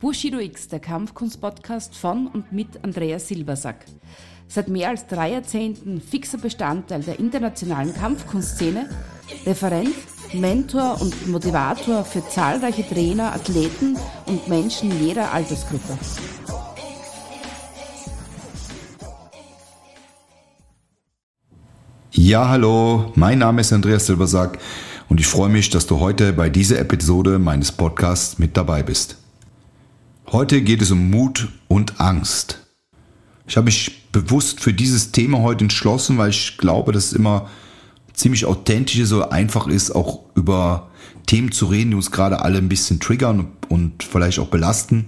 Bushido X, der Kampfkunst-Podcast von und mit Andreas Silbersack. Seit mehr als drei Jahrzehnten fixer Bestandteil der internationalen Kampfkunstszene, Referent, Mentor und Motivator für zahlreiche Trainer, Athleten und Menschen jeder Altersgruppe. Ja, hallo, mein Name ist Andreas Silbersack und ich freue mich, dass du heute bei dieser Episode meines Podcasts mit dabei bist. Heute geht es um Mut und Angst. Ich habe mich bewusst für dieses Thema heute entschlossen, weil ich glaube, dass es immer ziemlich authentisch so einfach ist, auch über Themen zu reden, die uns gerade alle ein bisschen triggern und vielleicht auch belasten.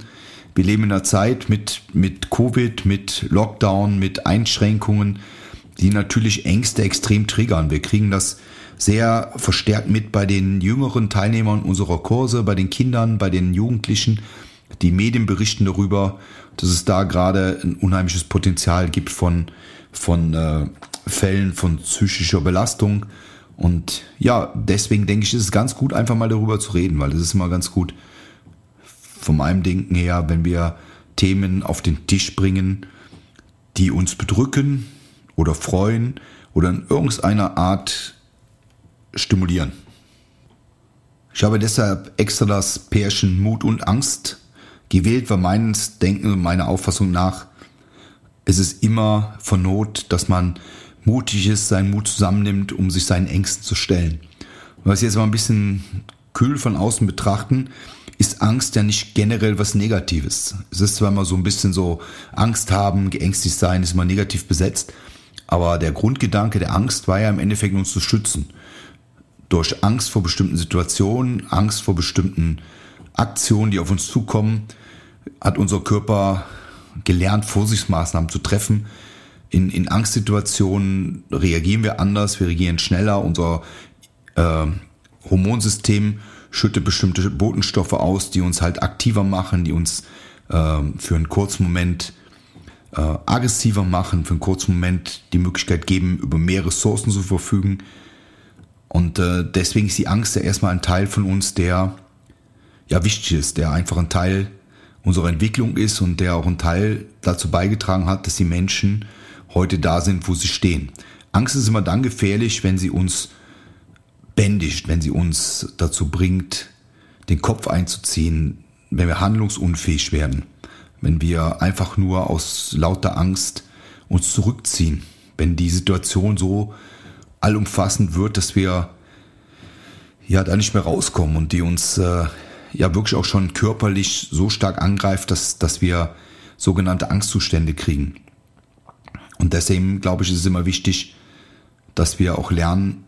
Wir leben in einer Zeit mit, mit Covid, mit Lockdown, mit Einschränkungen, die natürlich Ängste extrem triggern. Wir kriegen das sehr verstärkt mit bei den jüngeren Teilnehmern unserer Kurse, bei den Kindern, bei den Jugendlichen. Die Medien berichten darüber, dass es da gerade ein unheimliches Potenzial gibt von, von äh, Fällen von psychischer Belastung. Und ja, deswegen denke ich, ist es ganz gut, einfach mal darüber zu reden, weil es ist immer ganz gut von meinem Denken her, wenn wir Themen auf den Tisch bringen, die uns bedrücken oder freuen oder in irgendeiner Art stimulieren. Ich habe deshalb extra das Pärchen Mut und Angst gewählt, weil meines Denken und meiner Auffassung nach ist es immer von Not, dass man mutig ist, seinen Mut zusammennimmt, um sich seinen Ängsten zu stellen. Was jetzt mal ein bisschen kühl von außen betrachten, ist Angst ja nicht generell was Negatives. Es ist zwar immer so ein bisschen so Angst haben, geängstigt sein, ist immer negativ besetzt, aber der Grundgedanke der Angst war ja im Endeffekt uns zu schützen durch Angst vor bestimmten Situationen, Angst vor bestimmten Aktionen, die auf uns zukommen, hat unser Körper gelernt, Vorsichtsmaßnahmen zu treffen. In, in Angstsituationen reagieren wir anders, wir reagieren schneller, unser äh, Hormonsystem schüttet bestimmte Botenstoffe aus, die uns halt aktiver machen, die uns äh, für einen kurzen Moment äh, aggressiver machen, für einen kurzen Moment die Möglichkeit geben, über mehr Ressourcen zu verfügen. Und äh, deswegen ist die Angst ja erstmal ein Teil von uns, der ja wichtig ist, der einfach ein Teil unserer Entwicklung ist und der auch ein Teil dazu beigetragen hat, dass die Menschen heute da sind, wo sie stehen. Angst ist immer dann gefährlich, wenn sie uns bändigt, wenn sie uns dazu bringt, den Kopf einzuziehen, wenn wir handlungsunfähig werden, wenn wir einfach nur aus lauter Angst uns zurückziehen, wenn die Situation so allumfassend wird, dass wir ja da nicht mehr rauskommen und die uns äh, ja wirklich auch schon körperlich so stark angreift, dass, dass wir sogenannte Angstzustände kriegen. Und deswegen glaube ich, ist es immer wichtig, dass wir auch lernen,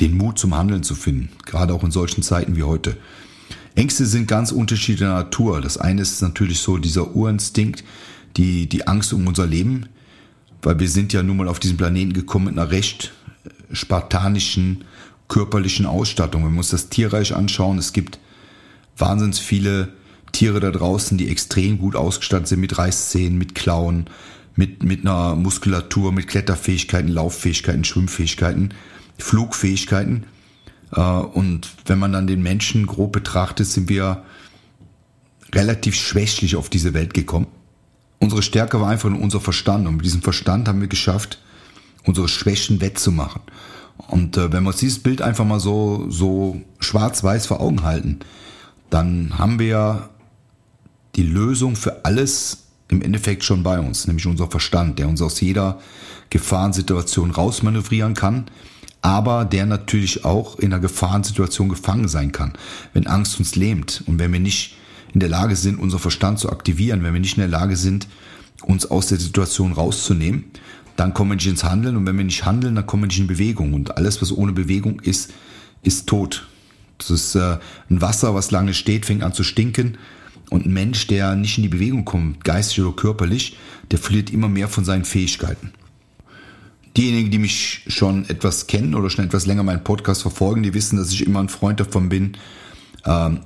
den Mut zum Handeln zu finden, gerade auch in solchen Zeiten wie heute. Ängste sind ganz unterschiedlicher Natur. Das eine ist natürlich so dieser Urinstinkt, die, die Angst um unser Leben, weil wir sind ja nun mal auf diesen Planeten gekommen mit einer recht spartanischen körperlichen Ausstattung. Wenn wir uns das Tierreich anschauen, es gibt wahnsinnig viele Tiere da draußen, die extrem gut ausgestattet sind mit Reißzähnen, mit Klauen, mit, mit einer Muskulatur, mit Kletterfähigkeiten, Lauffähigkeiten, Schwimmfähigkeiten, Flugfähigkeiten. Äh, und wenn man dann den Menschen grob betrachtet, sind wir relativ schwächlich auf diese Welt gekommen. Unsere Stärke war einfach nur unser Verstand. Und mit diesem Verstand haben wir geschafft, unsere Schwächen wettzumachen. Und äh, wenn wir uns dieses Bild einfach mal so, so schwarz-weiß vor Augen halten, dann haben wir die Lösung für alles im Endeffekt schon bei uns, nämlich unser Verstand, der uns aus jeder Gefahrensituation rausmanövrieren kann, aber der natürlich auch in einer Gefahrensituation gefangen sein kann, wenn Angst uns lähmt und wenn wir nicht in der Lage sind, unser Verstand zu aktivieren, wenn wir nicht in der Lage sind, uns aus der Situation rauszunehmen, dann kommen nicht ins Handeln und wenn wir nicht handeln, dann kommen nicht in Bewegung und alles, was ohne Bewegung ist, ist tot. Das ist äh, ein Wasser, was lange steht, fängt an zu stinken und ein Mensch, der nicht in die Bewegung kommt, geistig oder körperlich, der verliert immer mehr von seinen Fähigkeiten. Diejenigen, die mich schon etwas kennen oder schon etwas länger meinen Podcast verfolgen, die wissen, dass ich immer ein Freund davon bin, ähm,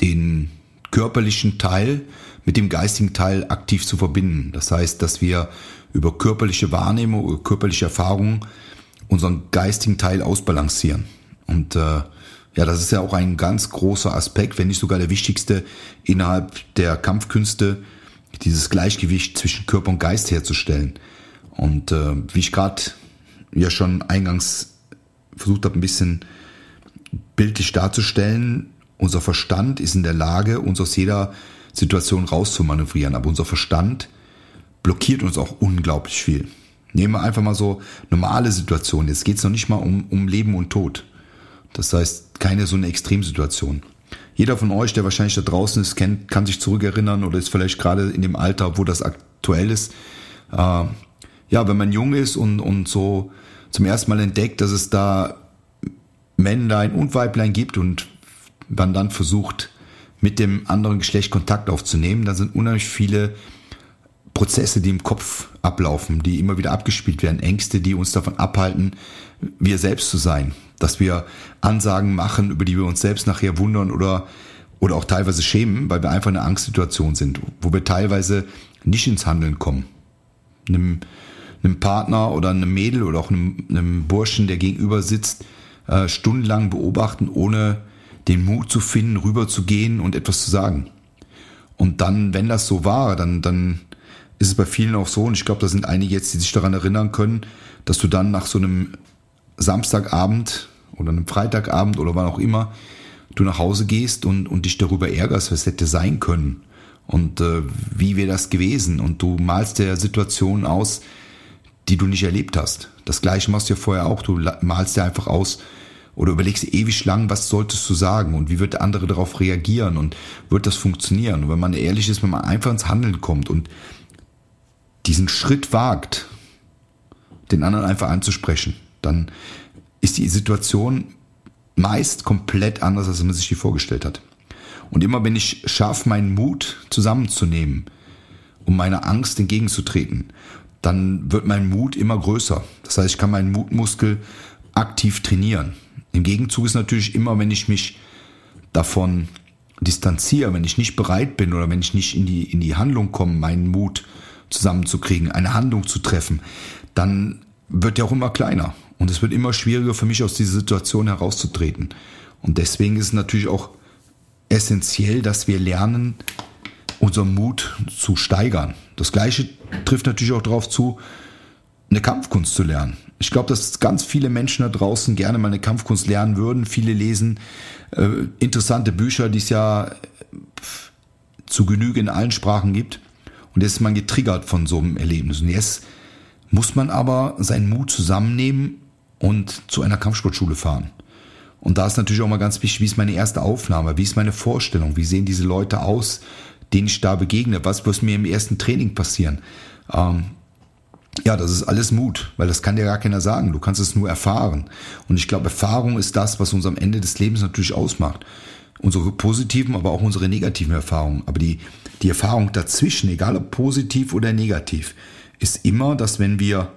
den körperlichen Teil mit dem geistigen Teil aktiv zu verbinden. Das heißt, dass wir über körperliche Wahrnehmung, über körperliche Erfahrungen unseren geistigen Teil ausbalancieren. Und äh, Ja, das ist ja auch ein ganz großer Aspekt, wenn nicht sogar der wichtigste innerhalb der Kampfkünste, dieses Gleichgewicht zwischen Körper und Geist herzustellen. Und äh, wie ich gerade ja schon eingangs versucht habe, ein bisschen bildlich darzustellen, unser Verstand ist in der Lage, uns aus jeder Situation rauszumanövrieren, aber unser Verstand blockiert uns auch unglaublich viel. Nehmen wir einfach mal so normale Situationen. Jetzt geht es noch nicht mal um, um Leben und Tod. Das heißt, keine so eine Extremsituation. Jeder von euch, der wahrscheinlich da draußen ist, kennt, kann sich zurückerinnern oder ist vielleicht gerade in dem Alter, wo das aktuell ist. Äh, ja, wenn man jung ist und, und so zum ersten Mal entdeckt, dass es da Männlein und Weiblein gibt und man dann versucht, mit dem anderen Geschlecht Kontakt aufzunehmen, dann sind unheimlich viele Prozesse, die im Kopf ablaufen, die immer wieder abgespielt werden, Ängste, die uns davon abhalten, wir selbst zu sein, dass wir Ansagen machen, über die wir uns selbst nachher wundern oder oder auch teilweise schämen, weil wir einfach in einer Angstsituation sind, wo wir teilweise nicht ins Handeln kommen. Einem, einem Partner oder einem Mädel oder auch einem, einem Burschen, der gegenüber sitzt, äh, stundenlang beobachten, ohne den Mut zu finden, rüberzugehen und etwas zu sagen. Und dann, wenn das so war, dann, dann ist es bei vielen auch so, und ich glaube, da sind einige jetzt, die sich daran erinnern können, dass du dann nach so einem Samstagabend oder einem Freitagabend oder wann auch immer du nach Hause gehst und, und dich darüber ärgerst, was hätte sein können und äh, wie wäre das gewesen und du malst der Situation aus, die du nicht erlebt hast. Das gleiche machst du ja vorher auch, du malst dir einfach aus oder überlegst ewig lang, was solltest du sagen und wie wird der andere darauf reagieren und wird das funktionieren. Und wenn man ehrlich ist, wenn man einfach ins Handeln kommt und diesen Schritt wagt, den anderen einfach anzusprechen, dann ist die Situation meist komplett anders, als man sich die vorgestellt hat. Und immer wenn ich schaffe, meinen Mut zusammenzunehmen, um meiner Angst entgegenzutreten, dann wird mein Mut immer größer. Das heißt, ich kann meinen Mutmuskel aktiv trainieren. Im Gegenzug ist natürlich immer, wenn ich mich davon distanziere, wenn ich nicht bereit bin oder wenn ich nicht in die, in die Handlung komme, meinen Mut zusammenzukriegen, eine Handlung zu treffen, dann wird der auch immer kleiner. Und es wird immer schwieriger für mich, aus dieser Situation herauszutreten. Und deswegen ist es natürlich auch essentiell, dass wir lernen, unseren Mut zu steigern. Das Gleiche trifft natürlich auch darauf zu, eine Kampfkunst zu lernen. Ich glaube, dass ganz viele Menschen da draußen gerne mal eine Kampfkunst lernen würden. Viele lesen äh, interessante Bücher, die es ja zu Genüge in allen Sprachen gibt. Und jetzt ist man getriggert von so einem Erlebnis. Und jetzt muss man aber seinen Mut zusammennehmen und zu einer Kampfsportschule fahren. Und da ist natürlich auch mal ganz wichtig, wie ist meine erste Aufnahme, wie ist meine Vorstellung, wie sehen diese Leute aus, denen ich da begegne, was wird mir im ersten Training passieren. Ähm, ja, das ist alles Mut, weil das kann dir gar keiner sagen. Du kannst es nur erfahren. Und ich glaube, Erfahrung ist das, was uns am Ende des Lebens natürlich ausmacht. Unsere positiven, aber auch unsere negativen Erfahrungen. Aber die, die Erfahrung dazwischen, egal ob positiv oder negativ, ist immer, dass wenn wir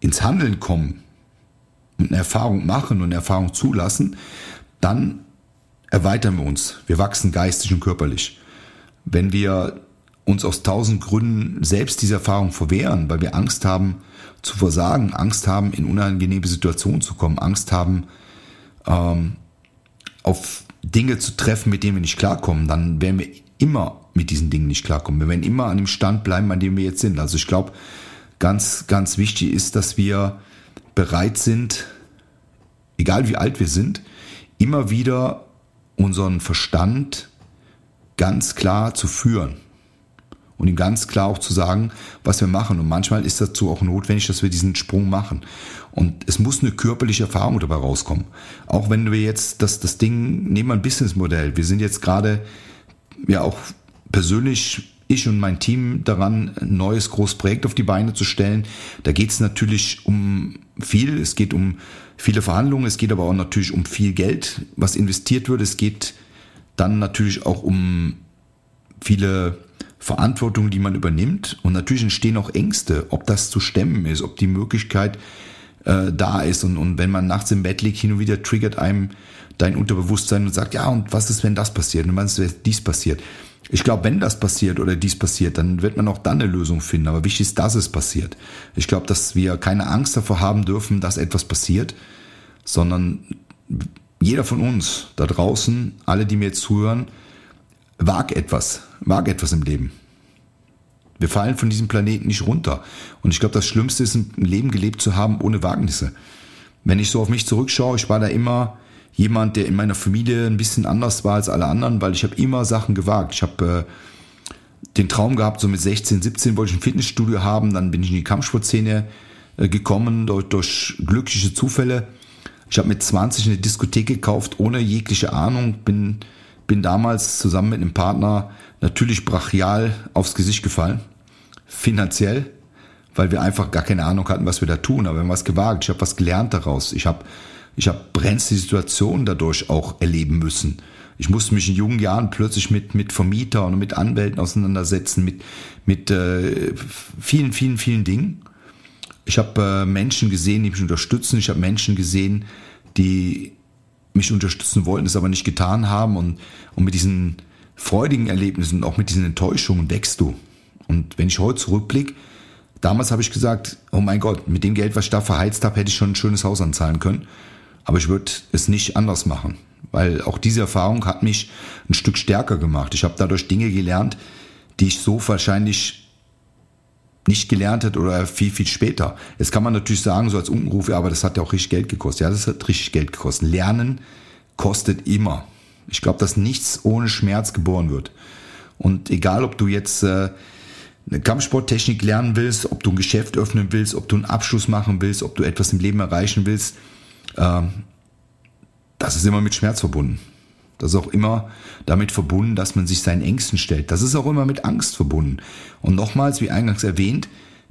ins Handeln kommen und eine Erfahrung machen und eine Erfahrung zulassen, dann erweitern wir uns. Wir wachsen geistig und körperlich. Wenn wir uns aus tausend Gründen selbst diese Erfahrung verwehren, weil wir Angst haben zu versagen, Angst haben, in unangenehme Situationen zu kommen, Angst haben, ähm, auf Dinge zu treffen, mit denen wir nicht klarkommen, dann werden wir immer mit diesen Dingen nicht klarkommen. Wir werden immer an dem Stand bleiben, an dem wir jetzt sind. Also ich glaube, ganz, ganz wichtig ist, dass wir bereit sind, egal wie alt wir sind, immer wieder unseren Verstand ganz klar zu führen und ihm ganz klar auch zu sagen, was wir machen. Und manchmal ist dazu auch notwendig, dass wir diesen Sprung machen. Und es muss eine körperliche Erfahrung dabei rauskommen. Auch wenn wir jetzt das, das Ding, nehmen wir ein Businessmodell. Wir sind jetzt gerade ja auch persönlich ich und mein Team daran, ein neues großes Projekt auf die Beine zu stellen. Da geht es natürlich um viel. Es geht um viele Verhandlungen. Es geht aber auch natürlich um viel Geld, was investiert wird. Es geht dann natürlich auch um viele Verantwortung, die man übernimmt. Und natürlich entstehen auch Ängste, ob das zu stemmen ist, ob die Möglichkeit äh, da ist. Und, und wenn man nachts im Bett liegt, hin und wieder triggert einem dein Unterbewusstsein und sagt, ja, und was ist, wenn das passiert? Und was ist, wenn dies passiert? Ich glaube, wenn das passiert oder dies passiert, dann wird man auch dann eine Lösung finden. Aber wichtig ist, dass es passiert. Ich glaube, dass wir keine Angst davor haben dürfen, dass etwas passiert, sondern jeder von uns da draußen, alle, die mir jetzt zuhören, wag etwas, wag etwas im Leben. Wir fallen von diesem Planeten nicht runter. Und ich glaube, das Schlimmste ist, ein Leben gelebt zu haben ohne Wagnisse. Wenn ich so auf mich zurückschaue, ich war da immer jemand, der in meiner Familie ein bisschen anders war als alle anderen, weil ich habe immer Sachen gewagt. Ich habe äh, den Traum gehabt, so mit 16, 17 wollte ich ein Fitnessstudio haben, dann bin ich in die Kampfsportszene äh, gekommen durch, durch glückliche Zufälle. Ich habe mit 20 eine Diskothek gekauft, ohne jegliche Ahnung, bin, bin damals zusammen mit einem Partner natürlich brachial aufs Gesicht gefallen, finanziell, weil wir einfach gar keine Ahnung hatten, was wir da tun, aber wir haben was gewagt, ich habe was gelernt daraus, ich habe ich habe brenzlige Situationen dadurch auch erleben müssen. Ich musste mich in jungen Jahren plötzlich mit, mit Vermietern und mit Anwälten auseinandersetzen, mit, mit äh, vielen, vielen, vielen Dingen. Ich habe äh, Menschen gesehen, die mich unterstützen. Ich habe Menschen gesehen, die mich unterstützen wollten, es aber nicht getan haben. Und, und mit diesen freudigen Erlebnissen, auch mit diesen Enttäuschungen wächst du. Und wenn ich heute zurückblicke, damals habe ich gesagt, oh mein Gott, mit dem Geld, was ich da verheizt habe, hätte ich schon ein schönes Haus anzahlen können. Aber ich würde es nicht anders machen, weil auch diese Erfahrung hat mich ein Stück stärker gemacht. Ich habe dadurch Dinge gelernt, die ich so wahrscheinlich nicht gelernt hätte oder viel, viel später. Jetzt kann man natürlich sagen, so als Unkenruf, ja, aber das hat ja auch richtig Geld gekostet. Ja, das hat richtig Geld gekostet. Lernen kostet immer. Ich glaube, dass nichts ohne Schmerz geboren wird. Und egal, ob du jetzt äh, eine Kampfsporttechnik lernen willst, ob du ein Geschäft öffnen willst, ob du einen Abschluss machen willst, ob du etwas im Leben erreichen willst, ähm, das ist immer mit Schmerz verbunden. Das ist auch immer damit verbunden, dass man sich seinen Ängsten stellt. Das ist auch immer mit Angst verbunden. Und nochmals, wie eingangs erwähnt,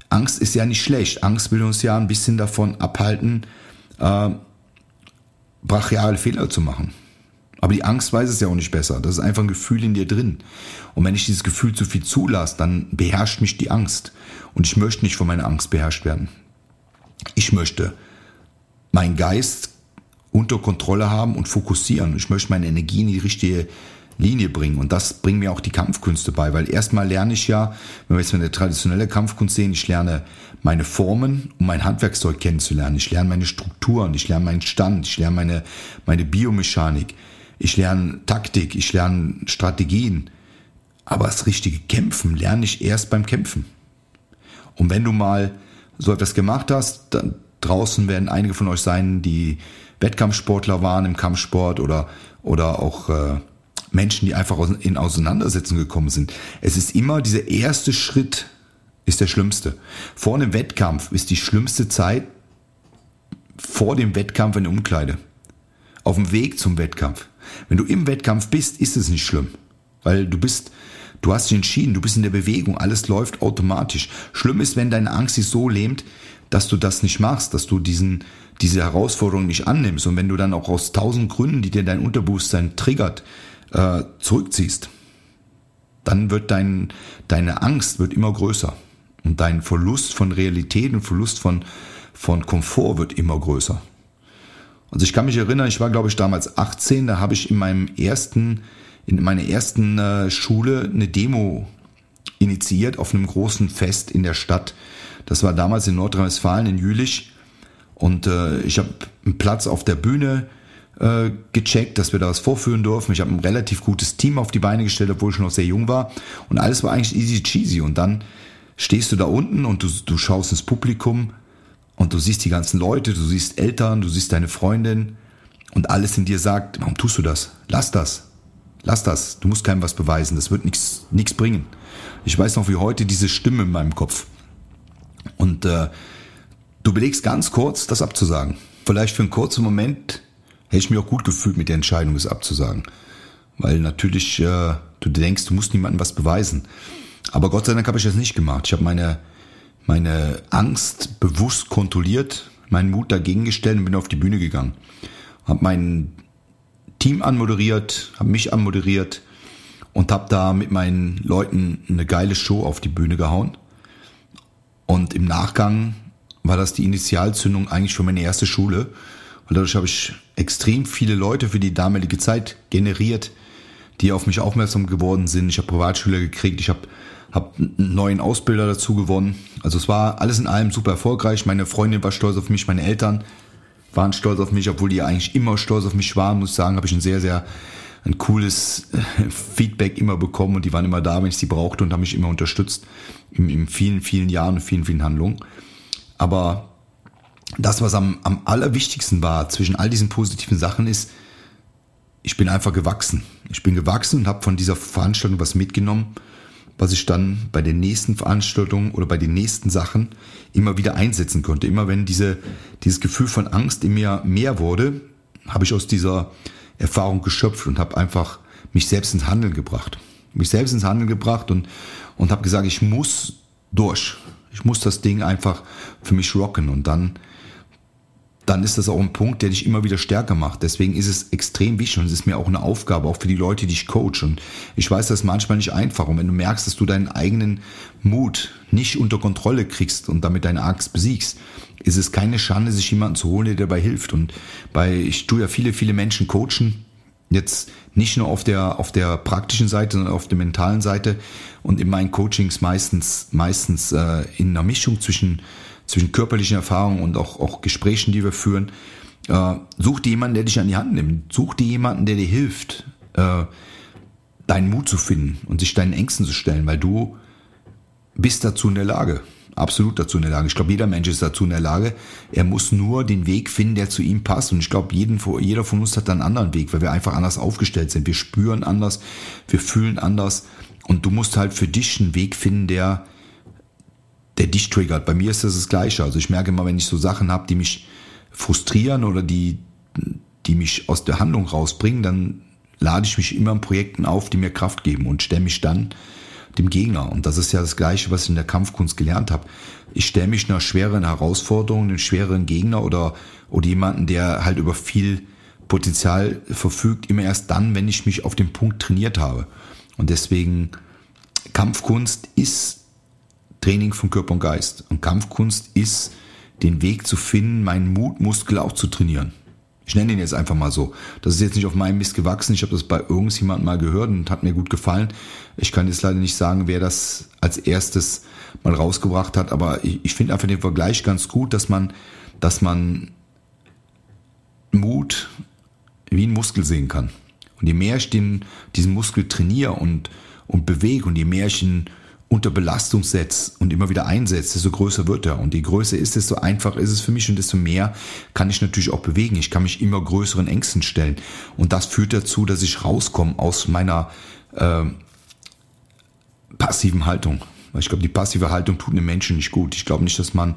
Angst ist ja nicht schlecht. Angst will uns ja ein bisschen davon abhalten, äh, brachiale Fehler zu machen. Aber die Angst weiß es ja auch nicht besser. Das ist einfach ein Gefühl in dir drin. Und wenn ich dieses Gefühl zu viel zulasse, dann beherrscht mich die Angst. Und ich möchte nicht von meiner Angst beherrscht werden. Ich möchte meinen Geist unter Kontrolle haben und fokussieren. Ich möchte meine Energie in die richtige Linie bringen. Und das bringen mir auch die Kampfkünste bei, weil erstmal lerne ich ja, wenn wir jetzt eine traditionelle Kampfkunst sehen, ich lerne meine Formen, um mein Handwerkszeug kennenzulernen. Ich lerne meine Strukturen, ich lerne meinen Stand, ich lerne meine, meine Biomechanik, ich lerne Taktik, ich lerne Strategien. Aber das richtige Kämpfen lerne ich erst beim Kämpfen. Und wenn du mal so etwas gemacht hast, dann draußen werden einige von euch sein, die Wettkampfsportler waren im Kampfsport oder, oder auch äh, Menschen, die einfach in Auseinandersetzungen gekommen sind. Es ist immer dieser erste Schritt ist der schlimmste. Vor einem Wettkampf ist die schlimmste Zeit vor dem Wettkampf in der Umkleide. Auf dem Weg zum Wettkampf. Wenn du im Wettkampf bist, ist es nicht schlimm. Weil du bist, du hast dich entschieden, du bist in der Bewegung, alles läuft automatisch. Schlimm ist, wenn deine Angst sich so lähmt, dass du das nicht machst, dass du diesen, diese Herausforderung nicht annimmst und wenn du dann auch aus tausend Gründen, die dir dein Unterbewusstsein triggert, äh, zurückziehst, dann wird dein, deine Angst wird immer größer und dein Verlust von Realität und Verlust von, von Komfort wird immer größer. Also ich kann mich erinnern, ich war glaube ich damals 18, da habe ich in meinem ersten, in meiner ersten äh, Schule eine Demo initiiert auf einem großen Fest in der Stadt das war damals in Nordrhein-Westfalen, in Jülich. Und äh, ich habe einen Platz auf der Bühne äh, gecheckt, dass wir da was vorführen dürfen. Ich habe ein relativ gutes Team auf die Beine gestellt, obwohl ich noch sehr jung war. Und alles war eigentlich easy cheesy. Und dann stehst du da unten und du, du schaust ins Publikum und du siehst die ganzen Leute, du siehst Eltern, du siehst deine Freundin und alles in dir sagt, warum tust du das? Lass das. Lass das. Du musst keinem was beweisen. Das wird nichts nichts bringen. Ich weiß noch wie heute diese Stimme in meinem Kopf. Und äh, du belegst ganz kurz, das abzusagen. Vielleicht für einen kurzen Moment hätte ich mich auch gut gefühlt mit der Entscheidung, das abzusagen. Weil natürlich äh, du denkst, du musst niemandem was beweisen. Aber Gott sei Dank habe ich das nicht gemacht. Ich habe meine, meine Angst bewusst kontrolliert, meinen Mut dagegen gestellt und bin auf die Bühne gegangen. Habe mein Team anmoderiert, habe mich anmoderiert und habe da mit meinen Leuten eine geile Show auf die Bühne gehauen. Und im Nachgang war das die Initialzündung eigentlich für meine erste Schule. Und dadurch habe ich extrem viele Leute für die damalige Zeit generiert, die auf mich aufmerksam geworden sind. Ich habe Privatschüler gekriegt, ich habe hab einen neuen Ausbilder dazu gewonnen. Also es war alles in allem super erfolgreich. Meine Freundin war stolz auf mich, meine Eltern waren stolz auf mich, obwohl die eigentlich immer stolz auf mich waren, muss ich sagen, habe ich ein sehr, sehr ein cooles äh, Feedback immer bekommen und die waren immer da, wenn ich sie brauchte und haben mich immer unterstützt in, in vielen, vielen Jahren und vielen, vielen Handlungen. Aber das, was am, am allerwichtigsten war zwischen all diesen positiven Sachen ist, ich bin einfach gewachsen. Ich bin gewachsen und habe von dieser Veranstaltung was mitgenommen, was ich dann bei den nächsten Veranstaltungen oder bei den nächsten Sachen immer wieder einsetzen konnte. Immer wenn diese, dieses Gefühl von Angst in mir mehr wurde, habe ich aus dieser Erfahrung geschöpft und habe einfach mich selbst ins Handeln gebracht. Mich selbst ins Handeln gebracht und, und habe gesagt, ich muss durch. Ich muss das Ding einfach für mich rocken und dann dann ist das auch ein Punkt, der dich immer wieder stärker macht. Deswegen ist es extrem wichtig und es ist mir auch eine Aufgabe, auch für die Leute, die ich coach. Und ich weiß, das ist manchmal nicht einfach. Und wenn du merkst, dass du deinen eigenen Mut nicht unter Kontrolle kriegst und damit deine Angst besiegst, ist es keine Schande, sich jemanden zu holen, der dabei hilft. Und bei, ich tue ja viele, viele Menschen coachen, jetzt nicht nur auf der, auf der praktischen Seite, sondern auf der mentalen Seite und in meinen Coachings meistens, meistens äh, in einer Mischung zwischen zwischen körperlichen Erfahrungen und auch, auch Gesprächen, die wir führen. Äh, such dir jemanden, der dich an die Hand nimmt. Such dir jemanden, der dir hilft, äh, deinen Mut zu finden und sich deinen Ängsten zu stellen, weil du bist dazu in der Lage. Absolut dazu in der Lage. Ich glaube, jeder Mensch ist dazu in der Lage. Er muss nur den Weg finden, der zu ihm passt. Und ich glaube, jeder von uns hat einen anderen Weg, weil wir einfach anders aufgestellt sind. Wir spüren anders, wir fühlen anders. Und du musst halt für dich einen Weg finden, der, der dich triggert. Bei mir ist das das Gleiche. Also ich merke immer, wenn ich so Sachen habe, die mich frustrieren oder die, die mich aus der Handlung rausbringen, dann lade ich mich immer in Projekten auf, die mir Kraft geben und stelle mich dann dem Gegner. Und das ist ja das Gleiche, was ich in der Kampfkunst gelernt habe. Ich stelle mich einer schweren Herausforderung, einem schweren Gegner oder, oder jemanden, der halt über viel Potenzial verfügt, immer erst dann, wenn ich mich auf den Punkt trainiert habe. Und deswegen Kampfkunst ist Training von Körper und Geist. Und Kampfkunst ist, den Weg zu finden, meinen Mutmuskel auch zu trainieren. Ich nenne ihn jetzt einfach mal so. Das ist jetzt nicht auf meinem Mist gewachsen. Ich habe das bei irgendjemandem mal gehört und hat mir gut gefallen. Ich kann jetzt leider nicht sagen, wer das als erstes mal rausgebracht hat, aber ich, ich finde einfach den Vergleich ganz gut, dass man, dass man Mut wie ein Muskel sehen kann. Und je mehr ich den, diesen Muskel trainiere und, und bewege und je mehr ich ihn unter Belastung setzt und immer wieder einsetzt, desto größer wird er. Und je größer ist, desto einfacher ist es für mich und desto mehr kann ich natürlich auch bewegen. Ich kann mich immer größeren Ängsten stellen. Und das führt dazu, dass ich rauskomme aus meiner äh, passiven Haltung. Ich glaube, die passive Haltung tut einem Menschen nicht gut. Ich glaube nicht, dass man,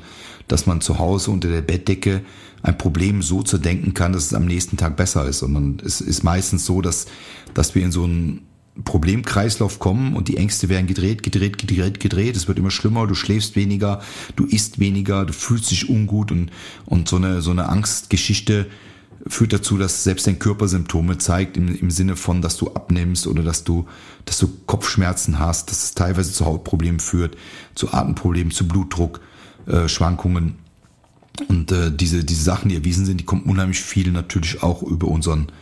dass man zu Hause unter der Bettdecke ein Problem so zu denken kann, dass es am nächsten Tag besser ist, sondern es ist meistens so, dass, dass wir in so einen Problemkreislauf kommen und die Ängste werden gedreht, gedreht, gedreht, gedreht. Es wird immer schlimmer, du schläfst weniger, du isst weniger, du fühlst dich ungut und, und so eine, so eine Angstgeschichte führt dazu, dass selbst dein Körper Symptome zeigt im, im Sinne von, dass du abnimmst oder dass du, dass du Kopfschmerzen hast, dass es teilweise zu Hautproblemen führt, zu Atemproblemen, zu Blutdruck, äh, Schwankungen. Und äh, diese, diese Sachen, die erwiesen sind, die kommen unheimlich viel natürlich auch über unseren,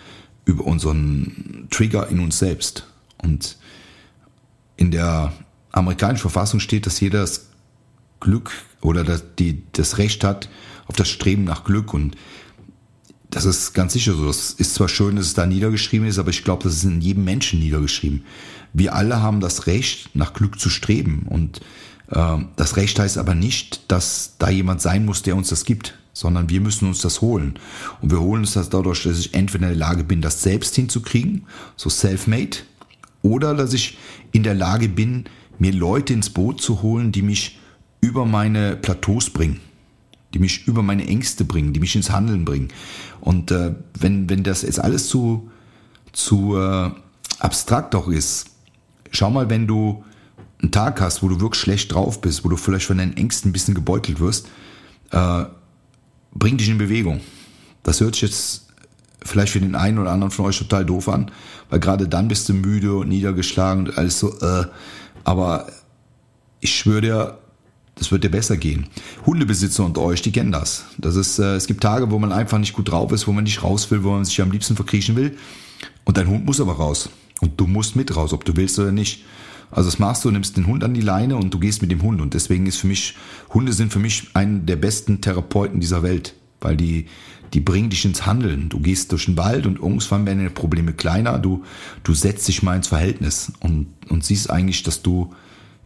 über unseren Trigger in uns selbst. Und in der amerikanischen Verfassung steht, dass jeder das Glück oder das, die, das Recht hat auf das Streben nach Glück. Und das ist ganz sicher so. Es ist zwar schön, dass es da niedergeschrieben ist, aber ich glaube, das ist in jedem Menschen niedergeschrieben. Wir alle haben das Recht, nach Glück zu streben. Und äh, das Recht heißt aber nicht, dass da jemand sein muss, der uns das gibt, sondern wir müssen uns das holen. Und wir holen uns das dadurch, dass ich entweder in der Lage bin, das selbst hinzukriegen, so self-made, oder dass ich in der Lage bin, mir Leute ins Boot zu holen, die mich über meine Plateaus bringen, die mich über meine Ängste bringen, die mich ins Handeln bringen. Und äh, wenn, wenn das jetzt alles zu, zu äh, abstrakt auch ist, schau mal, wenn du einen Tag hast, wo du wirklich schlecht drauf bist, wo du vielleicht von deinen Ängsten ein bisschen gebeutelt wirst, äh, bring dich in Bewegung. Das hört sich jetzt vielleicht für den einen oder anderen von euch total doof an, weil gerade dann bist du müde und niedergeschlagen und alles so, äh, aber ich schwöre dir, das wird dir besser gehen. Hundebesitzer unter euch, die kennen das. Das ist, äh, es gibt Tage, wo man einfach nicht gut drauf ist, wo man nicht raus will, wo man sich am liebsten verkriechen will. Und dein Hund muss aber raus. Und du musst mit raus, ob du willst oder nicht. Also das machst du, nimmst den Hund an die Leine und du gehst mit dem Hund. Und deswegen ist für mich, Hunde sind für mich einen der besten Therapeuten dieser Welt weil die, die bringen dich ins Handeln. Du gehst durch den Wald und irgendwann werden deine Probleme kleiner. Du, du setzt dich mal ins Verhältnis und, und siehst eigentlich, dass du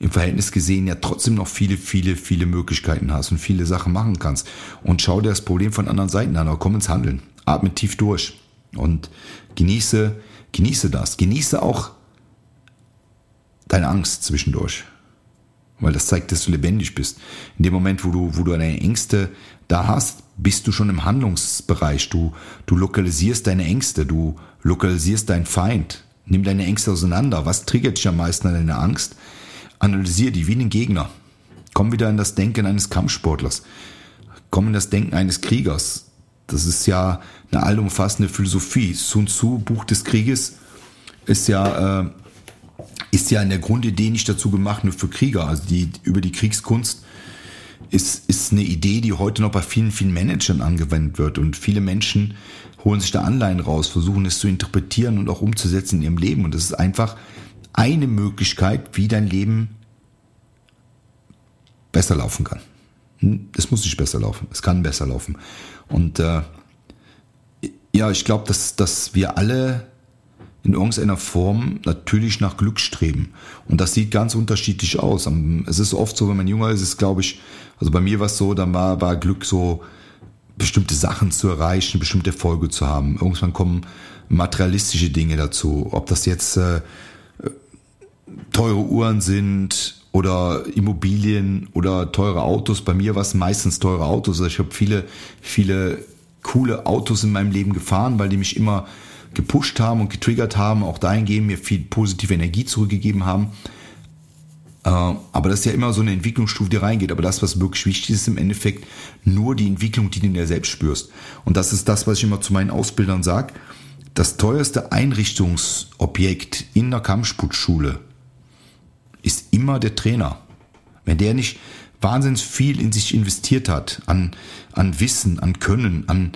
im Verhältnis gesehen ja trotzdem noch viele, viele, viele Möglichkeiten hast und viele Sachen machen kannst. Und schau dir das Problem von anderen Seiten an, aber komm ins Handeln. Atme tief durch und genieße, genieße das. Genieße auch deine Angst zwischendurch. Weil das zeigt, dass du lebendig bist. In dem Moment, wo du, wo du deine Ängste da hast, bist du schon im Handlungsbereich. Du, du lokalisierst deine Ängste, du lokalisierst deinen Feind. Nimm deine Ängste auseinander. Was triggert dich am meisten an deiner Angst? Analysier die wie einen Gegner. Komm wieder in das Denken eines Kampfsportlers. Komm in das Denken eines Kriegers. Das ist ja eine allumfassende Philosophie. Sun Tzu, Buch des Krieges, ist ja, äh, ist ja in der Grundidee nicht dazu gemacht, nur für Krieger. Also die, über die Kriegskunst ist, ist eine Idee, die heute noch bei vielen, vielen Managern angewendet wird. Und viele Menschen holen sich da Anleihen raus, versuchen es zu interpretieren und auch umzusetzen in ihrem Leben. Und das ist einfach eine Möglichkeit, wie dein Leben besser laufen kann. Hm, es muss nicht besser laufen, es kann besser laufen. Und äh, ja, ich glaube, dass, dass wir alle in irgendeiner Form natürlich nach Glück streben. Und das sieht ganz unterschiedlich aus. Es ist oft so, wenn man jünger ist, ist glaube ich, also bei mir war es so, dann war, war Glück so, bestimmte Sachen zu erreichen, bestimmte Erfolge zu haben. Irgendwann kommen materialistische Dinge dazu. Ob das jetzt äh, teure Uhren sind oder Immobilien oder teure Autos. Bei mir war es meistens teure Autos. Also ich habe viele, viele coole Autos in meinem Leben gefahren, weil die mich immer gepusht haben und getriggert haben, auch dahingehend mir viel positive Energie zurückgegeben haben. Äh, aber das ist ja immer so eine Entwicklungsstufe, die reingeht. Aber das, was wirklich wichtig ist, ist im Endeffekt nur die Entwicklung, die du in dir selbst spürst. Und das ist das, was ich immer zu meinen Ausbildern sage. Das teuerste Einrichtungsobjekt in der Kampfsportschule ist immer der Trainer. Wenn der nicht wahnsinnig viel in sich investiert hat, an, an Wissen, an Können, an,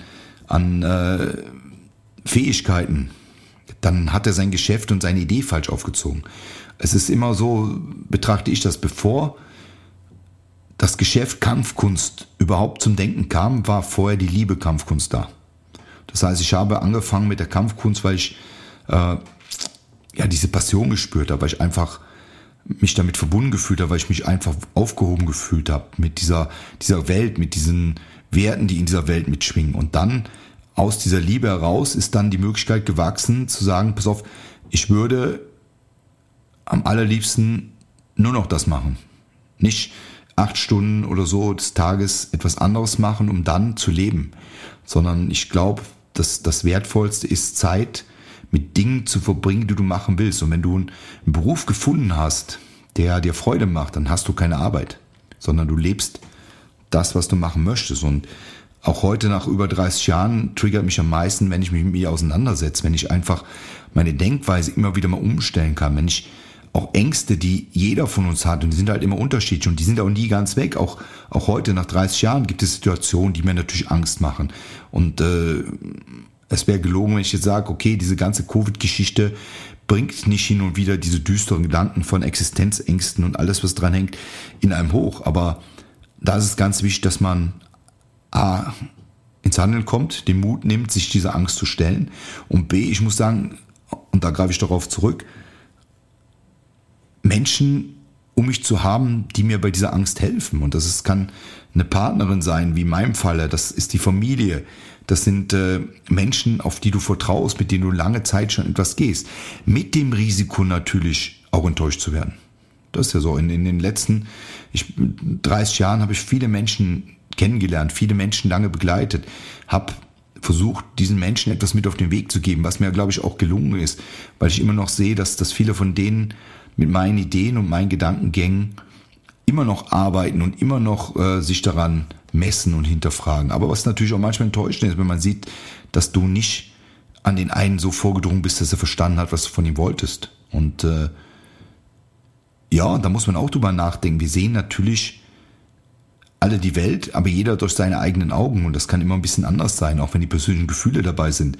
an äh, Fähigkeiten, dann hat er sein Geschäft und seine Idee falsch aufgezogen. Es ist immer so, betrachte ich das, bevor das Geschäft Kampfkunst überhaupt zum Denken kam, war vorher die Liebe Kampfkunst da. Das heißt, ich habe angefangen mit der Kampfkunst, weil ich äh, ja diese Passion gespürt habe, weil ich einfach mich damit verbunden gefühlt habe, weil ich mich einfach aufgehoben gefühlt habe mit dieser, dieser Welt, mit diesen Werten, die in dieser Welt mitschwingen. Und dann aus dieser Liebe heraus ist dann die Möglichkeit gewachsen zu sagen, pass auf, ich würde am allerliebsten nur noch das machen. Nicht acht Stunden oder so des Tages etwas anderes machen, um dann zu leben. Sondern ich glaube, dass das Wertvollste ist Zeit, mit Dingen zu verbringen, die du machen willst. Und wenn du einen Beruf gefunden hast, der dir Freude macht, dann hast du keine Arbeit, sondern du lebst das, was du machen möchtest. Und auch heute nach über 30 Jahren triggert mich am meisten, wenn ich mich mit mir auseinandersetze, wenn ich einfach meine Denkweise immer wieder mal umstellen kann, wenn ich auch Ängste, die jeder von uns hat, und die sind halt immer unterschiedlich und die sind auch nie ganz weg. Auch, auch heute nach 30 Jahren gibt es Situationen, die mir natürlich Angst machen. Und äh, es wäre gelogen, wenn ich jetzt sage, okay, diese ganze Covid-Geschichte bringt nicht hin und wieder diese düsteren Gedanken von Existenzängsten und alles, was dran hängt, in einem hoch. Aber da ist es ganz wichtig, dass man A, ins Handeln kommt, den Mut nimmt, sich dieser Angst zu stellen. Und B, ich muss sagen, und da greife ich darauf zurück, Menschen um mich zu haben, die mir bei dieser Angst helfen. Und das ist, kann eine Partnerin sein, wie in meinem Falle, das ist die Familie, das sind äh, Menschen, auf die du vertraust, mit denen du lange Zeit schon etwas gehst. Mit dem Risiko natürlich auch enttäuscht zu werden. Das ist ja so. In, in den letzten ich, 30 Jahren habe ich viele Menschen kennengelernt, viele Menschen lange begleitet, habe versucht, diesen Menschen etwas mit auf den Weg zu geben, was mir, glaube ich, auch gelungen ist, weil ich immer noch sehe, dass, dass viele von denen mit meinen Ideen und meinen Gedankengängen immer noch arbeiten und immer noch äh, sich daran messen und hinterfragen. Aber was natürlich auch manchmal enttäuschend ist, wenn man sieht, dass du nicht an den einen so vorgedrungen bist, dass er verstanden hat, was du von ihm wolltest. Und äh, ja, da muss man auch drüber nachdenken. Wir sehen natürlich alle die Welt, aber jeder durch seine eigenen Augen. Und das kann immer ein bisschen anders sein, auch wenn die persönlichen Gefühle dabei sind.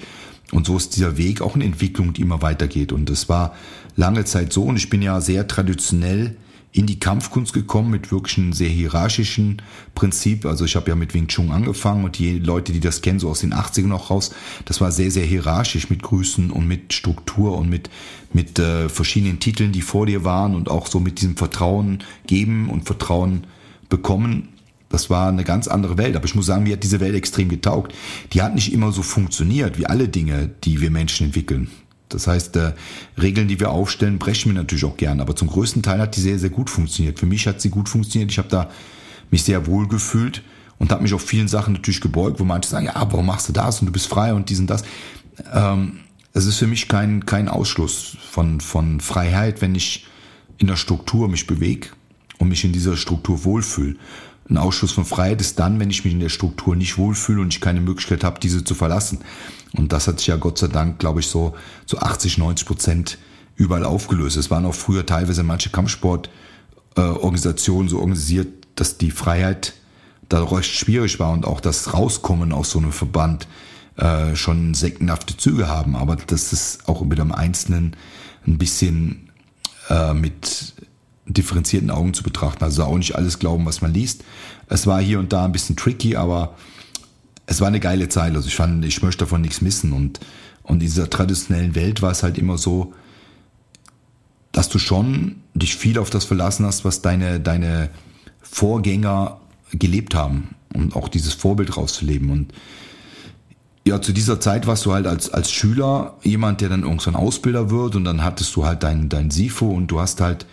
Und so ist dieser Weg auch eine Entwicklung, die immer weitergeht. Und das war lange Zeit so. Und ich bin ja sehr traditionell in die Kampfkunst gekommen mit wirklich einem sehr hierarchischen Prinzip. Also ich habe ja mit Wing Chun angefangen und die Leute, die das kennen, so aus den 80ern noch raus, das war sehr, sehr hierarchisch mit Grüßen und mit Struktur und mit, mit äh, verschiedenen Titeln, die vor dir waren und auch so mit diesem Vertrauen geben und Vertrauen bekommen. Das war eine ganz andere Welt. Aber ich muss sagen, mir hat diese Welt extrem getaugt. Die hat nicht immer so funktioniert wie alle Dinge, die wir Menschen entwickeln. Das heißt, äh, Regeln, die wir aufstellen, brechen wir natürlich auch gern. Aber zum größten Teil hat die sehr, sehr gut funktioniert. Für mich hat sie gut funktioniert. Ich habe da mich sehr wohl gefühlt und habe mich auf vielen Sachen natürlich gebeugt, wo manche sagen, ja, warum machst du das und du bist frei und dies und das. Ähm, es ist für mich kein, kein Ausschluss von, von Freiheit, wenn ich in der Struktur mich bewege und mich in dieser Struktur wohlfühle. Ein Ausschluss von Freiheit ist dann, wenn ich mich in der Struktur nicht wohlfühle und ich keine Möglichkeit habe, diese zu verlassen. Und das hat sich ja Gott sei Dank, glaube ich, so zu so 80, 90 Prozent überall aufgelöst. Es waren auch früher teilweise manche Kampfsportorganisationen äh, so organisiert, dass die Freiheit da recht schwierig war und auch das Rauskommen aus so einem Verband äh, schon sektenhafte Züge haben. Aber das ist auch mit dem Einzelnen ein bisschen äh, mit differenzierten Augen zu betrachten. Also auch nicht alles glauben, was man liest. Es war hier und da ein bisschen tricky, aber es war eine geile Zeit. Also ich fand, ich möchte davon nichts missen. Und, und in dieser traditionellen Welt war es halt immer so, dass du schon dich viel auf das verlassen hast, was deine, deine Vorgänger gelebt haben. Und auch dieses Vorbild rauszuleben. Und ja, zu dieser Zeit warst du halt als, als Schüler jemand, der dann irgendwann Ausbilder wird und dann hattest du halt dein, dein SIFO und du hast halt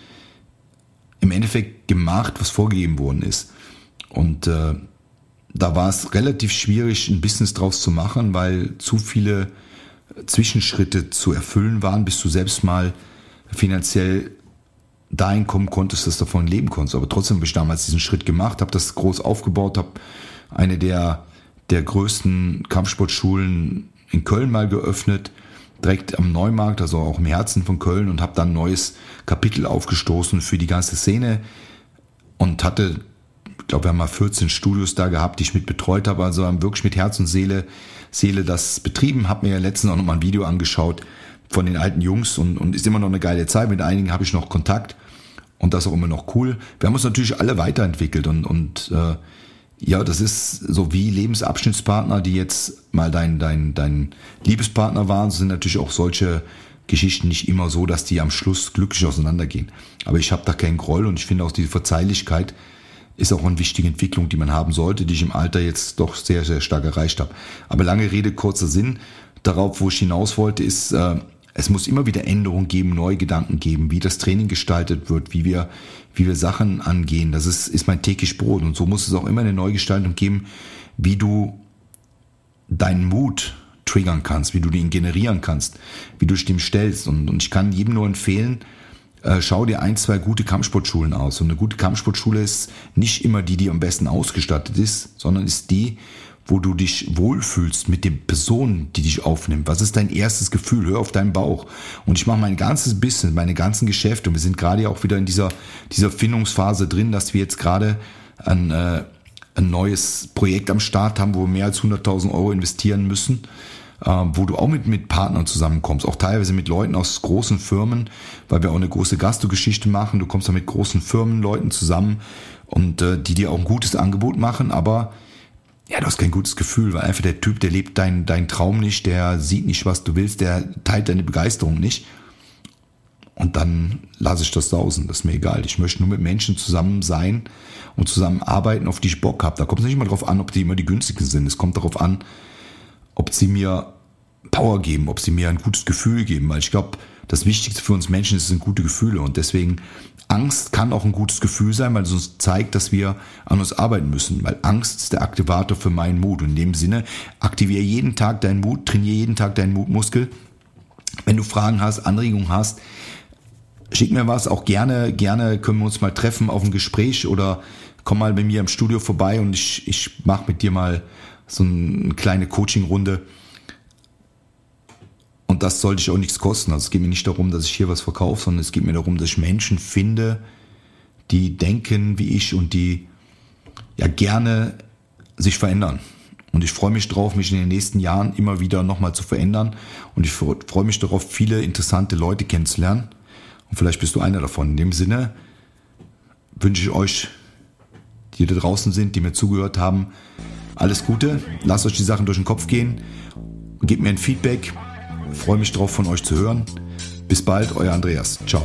im Endeffekt gemacht, was vorgegeben worden ist. Und äh, da war es relativ schwierig, ein Business draus zu machen, weil zu viele Zwischenschritte zu erfüllen waren, bis du selbst mal finanziell dahin kommen konntest, dass du davon leben konntest. Aber trotzdem habe ich damals diesen Schritt gemacht, habe das groß aufgebaut, habe eine der, der größten Kampfsportschulen in Köln mal geöffnet, direkt am Neumarkt, also auch im Herzen von Köln und habe dann ein neues Kapitel aufgestoßen für die ganze Szene und hatte, ich glaube, wir haben mal 14 Studios da gehabt, die ich mit betreut habe, also wirklich mit Herz und Seele, Seele das betrieben, habe mir ja letztens auch noch mal ein Video angeschaut von den alten Jungs und, und ist immer noch eine geile Zeit, mit einigen habe ich noch Kontakt und das auch immer noch cool. Wir haben uns natürlich alle weiterentwickelt und, und äh, ja, das ist so wie Lebensabschnittspartner, die jetzt mal dein, dein, dein Liebespartner waren, sind natürlich auch solche Geschichten nicht immer so, dass die am Schluss glücklich auseinandergehen. Aber ich habe da keinen Groll und ich finde auch diese Verzeihlichkeit ist auch eine wichtige Entwicklung, die man haben sollte, die ich im Alter jetzt doch sehr, sehr stark erreicht habe. Aber lange Rede, kurzer Sinn. Darauf, wo ich hinaus wollte, ist, äh, es muss immer wieder Änderungen geben, neue Gedanken geben, wie das Training gestaltet wird, wie wir, wie wir Sachen angehen. Das ist, ist mein täglich Brot. Und so muss es auch immer eine Neugestaltung geben, wie du deinen Mut triggern kannst, wie du den generieren kannst, wie du dich dem stellst. Und, und ich kann jedem nur empfehlen, äh, schau dir ein, zwei gute Kampfsportschulen aus. Und eine gute Kampfsportschule ist nicht immer die, die am besten ausgestattet ist, sondern ist die, wo du dich wohlfühlst mit den Personen, die dich aufnehmen. Was ist dein erstes Gefühl? Hör auf deinen Bauch. Und ich mache mein ganzes Business, meine ganzen Geschäfte. Und wir sind gerade ja auch wieder in dieser, dieser Findungsphase drin, dass wir jetzt gerade ein, äh, ein neues Projekt am Start haben, wo wir mehr als 100.000 Euro investieren müssen, äh, wo du auch mit, mit Partnern zusammenkommst, auch teilweise mit Leuten aus großen Firmen, weil wir auch eine große Gastro-Geschichte machen. Du kommst da mit großen Firmenleuten zusammen und äh, die dir auch ein gutes Angebot machen, aber ja, du hast kein gutes Gefühl, weil einfach der Typ, der lebt deinen dein Traum nicht, der sieht nicht, was du willst, der teilt deine Begeisterung nicht. Und dann lasse ich das sausen, das ist mir egal. Ich möchte nur mit Menschen zusammen sein und zusammen arbeiten, auf die ich Bock habe. Da kommt es nicht mal drauf an, ob die immer die günstigen sind. Es kommt darauf an, ob sie mir Power geben, ob sie mir ein gutes Gefühl geben. Weil ich glaube, das Wichtigste für uns Menschen ist, sind gute Gefühle. Und deswegen Angst kann auch ein gutes Gefühl sein, weil es uns zeigt, dass wir an uns arbeiten müssen. Weil Angst ist der Aktivator für meinen Mut. Und in dem Sinne, aktiviere jeden Tag deinen Mut, trainiere jeden Tag deinen Mutmuskel. Wenn du Fragen hast, Anregungen hast, schick mir was. Auch gerne, gerne können wir uns mal treffen auf ein Gespräch oder komm mal bei mir im Studio vorbei und ich, ich mache mit dir mal so eine kleine Coaching-Runde und das sollte ich auch nichts kosten. Also es geht mir nicht darum, dass ich hier was verkaufe, sondern es geht mir darum, dass ich Menschen finde, die denken wie ich und die ja gerne sich verändern. Und ich freue mich darauf, mich in den nächsten Jahren immer wieder nochmal zu verändern. Und ich freue mich darauf, viele interessante Leute kennenzulernen. Und vielleicht bist du einer davon. In dem Sinne wünsche ich euch, die da draußen sind, die mir zugehört haben, alles Gute. Lasst euch die Sachen durch den Kopf gehen. Gebt mir ein Feedback. Freue mich drauf, von euch zu hören. Bis bald, euer Andreas. Ciao.